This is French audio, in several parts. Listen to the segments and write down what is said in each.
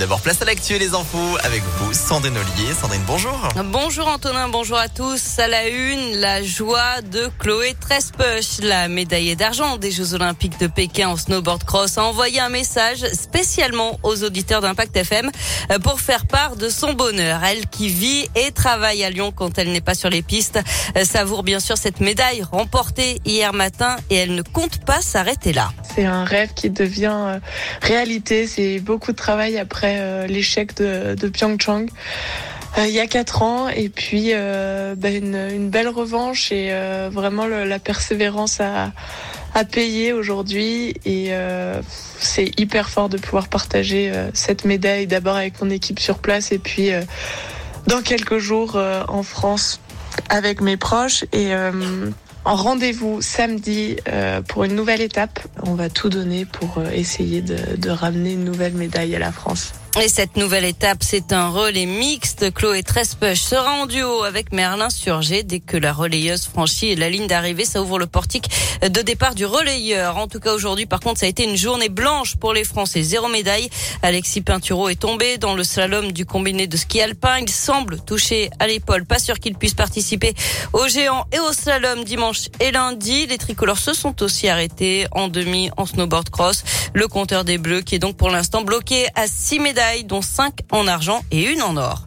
D'abord, place à l'actu et les infos avec vous, Sandrine Ollier. Sandrine, bonjour. Bonjour Antonin, bonjour à tous. À la une, la joie de Chloé Trespech, la médaillée d'argent des Jeux Olympiques de Pékin en snowboard cross, a envoyé un message spécialement aux auditeurs d'Impact FM euh, pour faire part de son bonheur. Elle qui vit et travaille à Lyon quand elle n'est pas sur les pistes, euh, savoure bien sûr cette médaille remportée hier matin et elle ne compte pas s'arrêter là. C'est un rêve qui devient euh, réalité. C'est beaucoup de travail après euh, l'échec de, de Pyeongchang. Euh, il y a quatre ans et puis euh, bah, une, belle revanche et vraiment la persévérance à, à payer aujourd'hui et c'est hyper fort de pouvoir partager cette médaille d'abord avec mon équipe sur place et puis dans quelques jours en France avec mes proches et en rendez-vous samedi euh, pour une nouvelle étape. On va tout donner pour euh, essayer de, de ramener une nouvelle médaille à la France. Et cette nouvelle étape, c'est un relais mixte. Chloé Trespech sera en duo avec Merlin Surgé. Dès que la relayeuse franchit la ligne d'arrivée, ça ouvre le portique de départ du relayeur. En tout cas, aujourd'hui, par contre, ça a été une journée blanche pour les Français. Zéro médaille. Alexis Pinturo est tombé dans le slalom du combiné de ski alpin. Il semble touché à l'épaule. Pas sûr qu'il puisse participer au géant et au slalom dimanche et lundi. Les tricolores se sont aussi arrêtés en demi en snowboard cross. Le compteur des Bleus qui est donc pour l'instant bloqué à six médailles dont 5 en argent et une en or.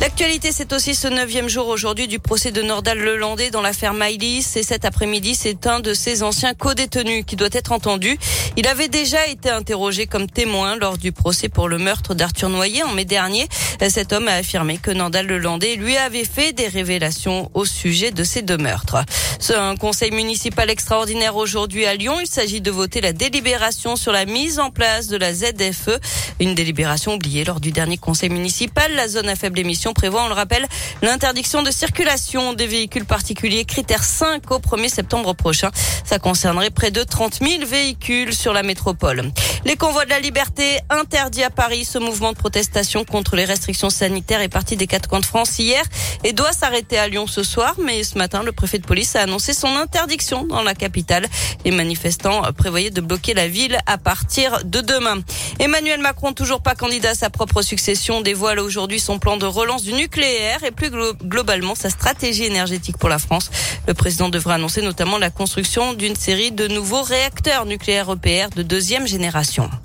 L'actualité, c'est aussi ce neuvième jour aujourd'hui du procès de Nordal Lelandais dans l'affaire Maïlis. Et cet après-midi, c'est un de ses anciens co-détenus qui doit être entendu. Il avait déjà été interrogé comme témoin lors du procès pour le meurtre d'Arthur Noyer en mai dernier. Cet homme a affirmé que Nordal Lelandais lui avait fait des révélations au sujet de ces deux meurtres. C'est un conseil municipal extraordinaire aujourd'hui à Lyon. Il s'agit de voter la délibération sur la mise en place de la ZFE. Une délibération oubliée lors du dernier conseil municipal. La zone à faible émission prévoit, on le rappelle, l'interdiction de circulation des véhicules particuliers, critère 5 au 1er septembre prochain. Ça concernerait près de 30 000 véhicules sur la métropole. Les convois de la liberté interdits à Paris. Ce mouvement de protestation contre les restrictions sanitaires est parti des quatre coins de France hier et doit s'arrêter à Lyon ce soir. Mais ce matin, le préfet de police a annoncé son interdiction dans la capitale. Les manifestants prévoyaient de bloquer la ville à partir de demain. Emmanuel Macron, toujours pas candidat à sa propre succession, dévoile aujourd'hui son plan de relance du nucléaire et plus globalement sa stratégie énergétique pour la France. Le président devra annoncer notamment la construction d'une série de nouveaux réacteurs nucléaires EPR de deuxième génération attention.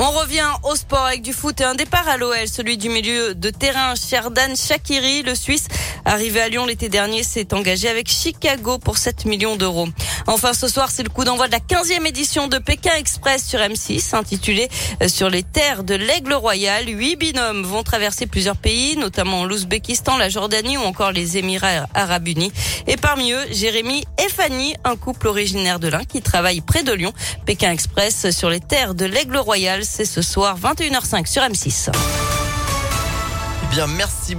On revient au sport avec du foot et un départ à l'OL, celui du milieu de terrain Sherdan Shakiri, le Suisse arrivé à Lyon l'été dernier, s'est engagé avec Chicago pour 7 millions d'euros. Enfin, ce soir, c'est le coup d'envoi de la 15e édition de Pékin Express sur M6, intitulée euh, Sur les terres de l'Aigle Royal. Huit binômes vont traverser plusieurs pays, notamment l'Ouzbékistan, la Jordanie ou encore les Émirats arabes unis. Et parmi eux, Jérémy et Fanny, un couple originaire de l'Ain qui travaille près de Lyon. Pékin Express sur les terres de l'Aigle Royal, c'est ce soir 21h05 sur M6. Eh bien, merci